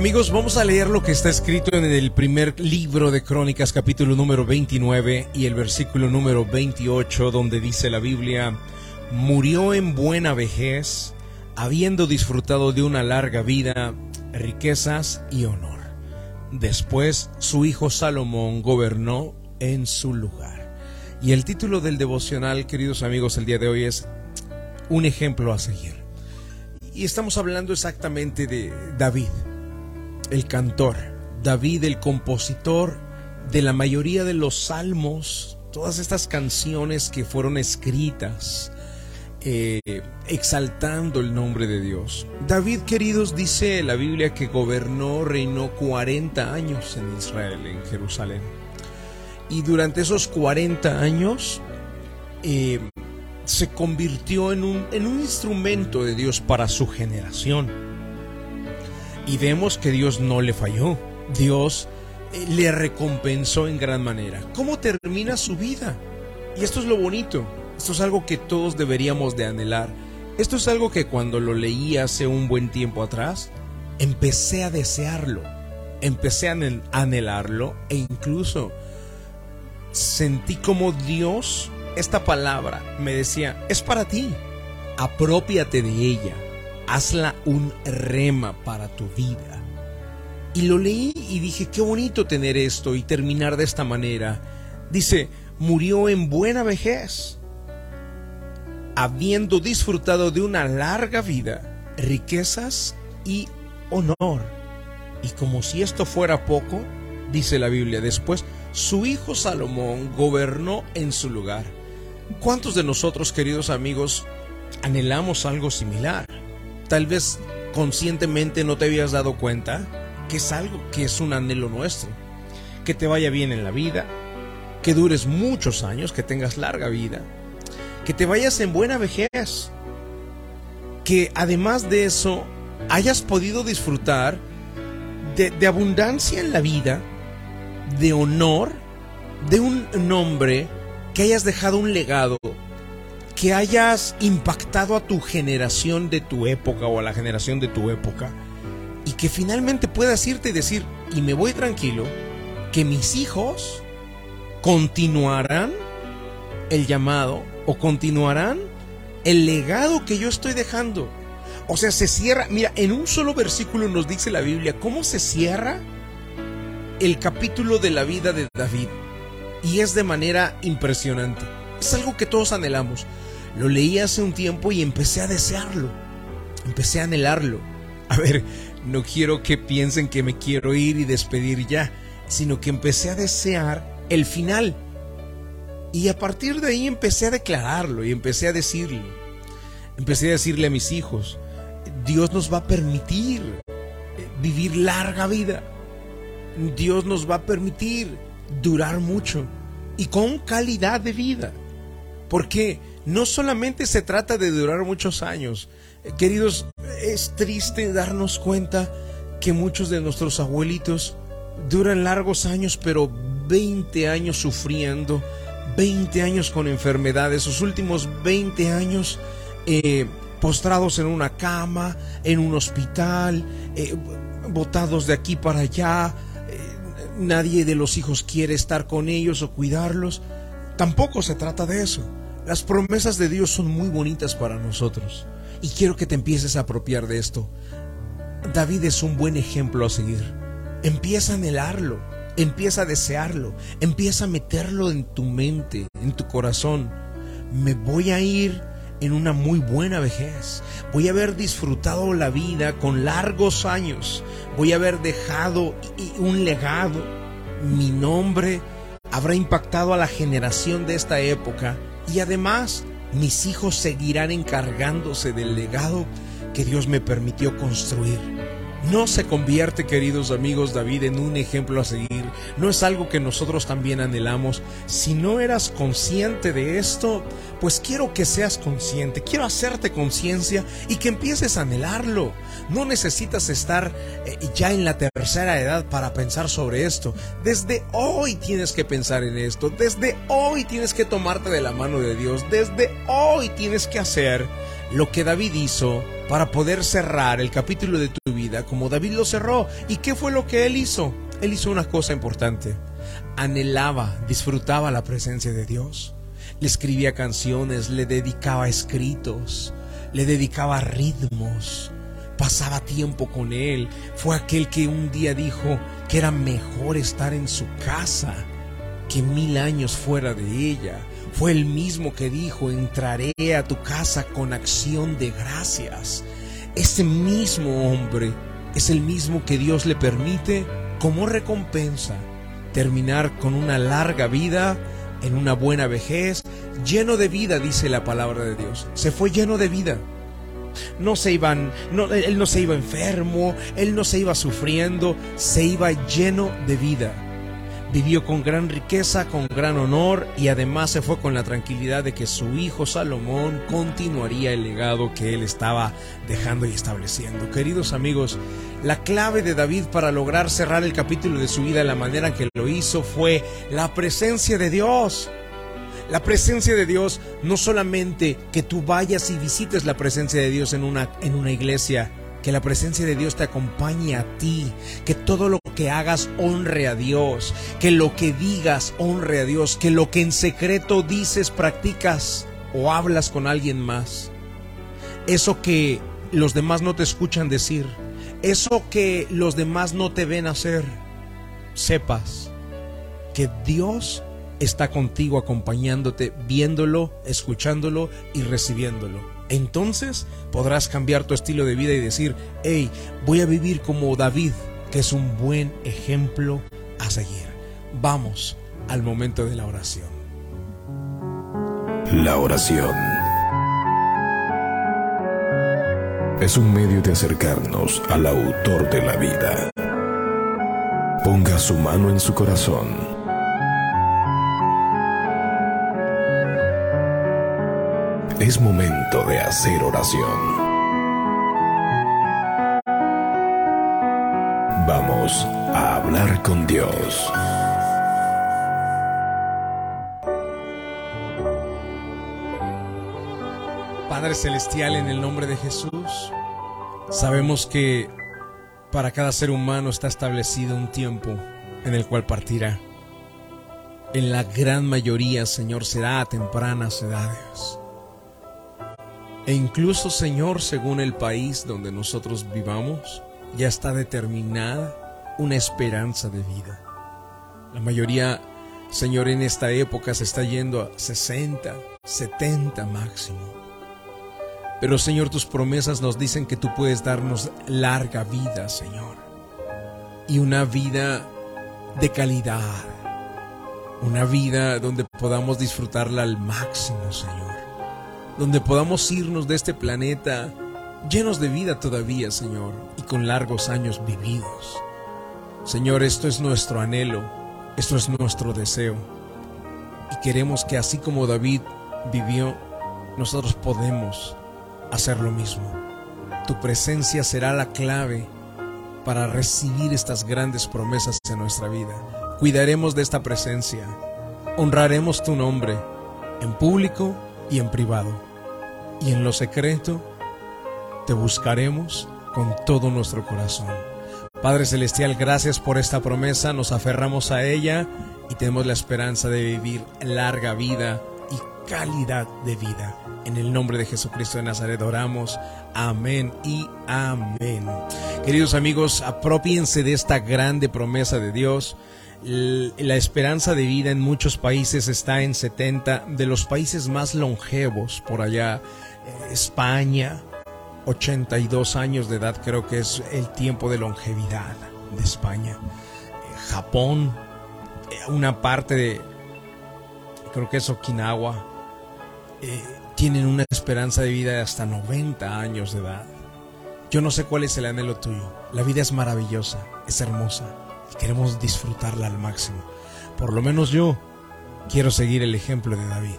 Amigos, vamos a leer lo que está escrito en el primer libro de Crónicas, capítulo número 29 y el versículo número 28, donde dice la Biblia, murió en buena vejez, habiendo disfrutado de una larga vida, riquezas y honor. Después su hijo Salomón gobernó en su lugar. Y el título del devocional, queridos amigos, el día de hoy es Un ejemplo a seguir. Y estamos hablando exactamente de David el cantor, David el compositor de la mayoría de los salmos, todas estas canciones que fueron escritas eh, exaltando el nombre de Dios. David, queridos, dice la Biblia que gobernó, reinó 40 años en Israel, en Jerusalén. Y durante esos 40 años eh, se convirtió en un, en un instrumento de Dios para su generación y vemos que Dios no le falló. Dios eh, le recompensó en gran manera. ¿Cómo termina su vida? Y esto es lo bonito. Esto es algo que todos deberíamos de anhelar. Esto es algo que cuando lo leí hace un buen tiempo atrás, empecé a desearlo. Empecé a anhelarlo e incluso sentí como Dios, esta palabra, me decía, es para ti. Apropiate de ella hazla un rema para tu vida. Y lo leí y dije, qué bonito tener esto y terminar de esta manera. Dice, murió en buena vejez, habiendo disfrutado de una larga vida, riquezas y honor. Y como si esto fuera poco, dice la Biblia después, su hijo Salomón gobernó en su lugar. ¿Cuántos de nosotros, queridos amigos, anhelamos algo similar? Tal vez conscientemente no te habías dado cuenta que es algo que es un anhelo nuestro. Que te vaya bien en la vida, que dures muchos años, que tengas larga vida, que te vayas en buena vejez, que además de eso hayas podido disfrutar de, abundancia en la vida, de honor, de un nombre, que hayas dejado un legado que hayas impactado a tu generación de tu época o a la generación de tu época y que finalmente puedas irte y decir, y me voy tranquilo, que mis hijos continuarán el llamado o continuarán el legado que yo estoy dejando. O sea, se cierra, mira, en un solo versículo nos dice la Biblia cómo se cierra el capítulo de la vida de David. Y es de manera impresionante. Es algo que todos anhelamos. Lo leí hace un tiempo y empecé a desearlo. Empecé a anhelarlo. A ver, no quiero que piensen que me quiero ir y despedir ya, sino que empecé a desear el final. Y a partir de ahí empecé a declararlo y empecé a decirlo. Empecé a decirle a mis hijos, Dios nos va a permitir vivir larga vida. Dios nos va a permitir durar mucho y con calidad de vida. ¿Por qué? No solamente se trata de durar muchos años. Eh, queridos, es triste darnos cuenta que muchos de nuestros abuelitos duran largos años, pero 20 años sufriendo, 20 años con enfermedades, sus últimos 20 años eh, postrados en una cama, en un hospital, eh, botados de aquí para allá, nadie de los hijos quiere estar con ellos o cuidarlos. Tampoco se trata de eso. Las promesas de Dios son muy bonitas para nosotros y quiero que te empieces a apropiar de esto. David es un buen ejemplo a seguir. Empieza a anhelarlo, empieza a desearlo, empieza a meterlo en tu mente, en tu corazón. Me voy a ir en una muy buena vejez. Voy a haber disfrutado la vida con largos años. Voy a haber dejado un legado. Mi nombre habrá impactado a la generación de esta época y además mis hijos seguirán encargándose del legado que Dios me permitió construir. No se convierte, queridos amigos, David en un ejemplo a seguir. No es algo que nosotros también anhelamos. Si no eras consciente de esto, pues quiero que seas consciente. Quiero hacerte conciencia y que empieces a anhelarlo. No necesitas estar eh, ya en la tercera edad para pensar sobre esto. Desde hoy tienes que pensar en esto. Desde hoy tienes que tomarte de la mano de Dios. Desde hoy tienes que hacer lo que David hizo para poder cerrar el capítulo de tu como David lo cerró. ¿Y qué fue lo que él hizo? Él hizo una cosa importante. Anhelaba, disfrutaba la presencia de Dios. Le escribía canciones, le dedicaba escritos, le dedicaba ritmos, pasaba tiempo con él. Fue aquel que un día dijo que era mejor estar en su casa que mil años fuera de ella. Fue el mismo que dijo, entraré a tu casa con acción de gracias. Ese mismo hombre es el mismo que Dios le permite como recompensa terminar con una larga vida en una buena vejez, lleno de vida, dice la palabra de Dios. Se fue lleno de vida. No se iban, no, él no se iba enfermo, él no se iba sufriendo, se iba lleno de vida. Vivió con gran riqueza, con gran honor y además se fue con la tranquilidad de que su hijo Salomón continuaría el legado que él estaba dejando y estableciendo. Queridos amigos, la clave de David para lograr cerrar el capítulo de su vida de la manera que lo hizo fue la presencia de Dios. La presencia de Dios, no solamente que tú vayas y visites la presencia de Dios en una, en una iglesia, que la presencia de Dios te acompañe a ti, que todo lo que hagas honre a Dios, que lo que digas honre a Dios, que lo que en secreto dices, practicas o hablas con alguien más. Eso que los demás no te escuchan decir, eso que los demás no te ven hacer, sepas que Dios está contigo acompañándote, viéndolo, escuchándolo y recibiéndolo. Entonces podrás cambiar tu estilo de vida y decir, hey, voy a vivir como David, que es un buen ejemplo a seguir. Vamos al momento de la oración. La oración es un medio de acercarnos al autor de la vida. Ponga su mano en su corazón Es momento de hacer oración. Vamos a hablar con Dios. Padre Celestial, en el nombre de Jesús, sabemos que para cada ser humano está establecido un tiempo en el cual partirá. En la gran mayoría, Señor, será a tempranas edades. E incluso, Señor, según el país donde nosotros vivamos, ya está determinada una esperanza de vida. La mayoría, Señor, en esta época se está yendo a 60, 70 máximo. Pero, Señor, tus promesas nos dicen que tú puedes darnos larga vida, Señor. Y una vida de calidad. Una vida donde podamos disfrutarla al máximo, Señor donde podamos irnos de este planeta llenos de vida todavía, Señor, y con largos años vividos. Señor, esto es nuestro anhelo, esto es nuestro deseo. Y queremos que así como David vivió, nosotros podemos hacer lo mismo. Tu presencia será la clave para recibir estas grandes promesas en nuestra vida. Cuidaremos de esta presencia, honraremos tu nombre en público y en privado. Y en lo secreto te buscaremos con todo nuestro corazón. Padre Celestial, gracias por esta promesa, nos aferramos a ella y tenemos la esperanza de vivir larga vida y calidad de vida. En el nombre de Jesucristo de Nazaret oramos. Amén y amén. Queridos amigos, apropiense de esta grande promesa de Dios la esperanza de vida en muchos países está en 70, de los países más longevos por allá, eh, España, 82 años de edad creo que es el tiempo de longevidad de España. Eh, Japón, eh, una parte de, creo que es Okinawa, tienen una esperanza de vida de hasta 90 años de edad. Yo no sé cuál es el anhelo tuyo. La vida es maravillosa, es hermosa queremos disfrutarla al máximo. Por lo menos yo quiero seguir el ejemplo de David,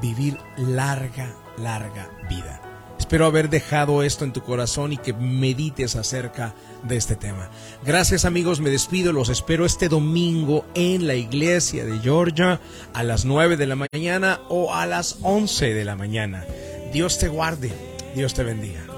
vivir larga, larga vida. Espero haber dejado esto en tu corazón y que medites acerca de este tema. Gracias amigos, me despido, los espero este domingo en la iglesia de Georgia a las 9 de la mañana o a las 11 de la mañana. Dios te guarde, Dios te bendiga.